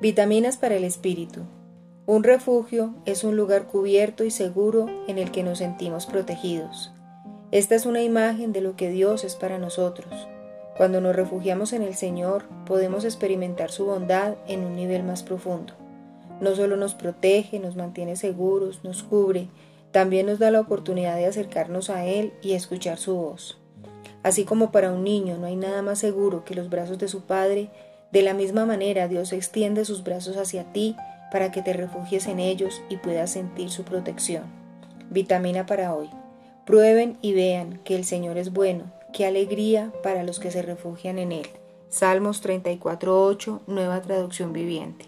Vitaminas para el espíritu. Un refugio es un lugar cubierto y seguro en el que nos sentimos protegidos. Esta es una imagen de lo que Dios es para nosotros. Cuando nos refugiamos en el Señor, podemos experimentar su bondad en un nivel más profundo. No solo nos protege, nos mantiene seguros, nos cubre, también nos da la oportunidad de acercarnos a Él y escuchar su voz. Así como para un niño no hay nada más seguro que los brazos de su Padre, de la misma manera Dios extiende sus brazos hacia ti para que te refugies en ellos y puedas sentir su protección. Vitamina para hoy. Prueben y vean que el Señor es bueno, qué alegría para los que se refugian en Él. Salmos 34.8, nueva traducción viviente.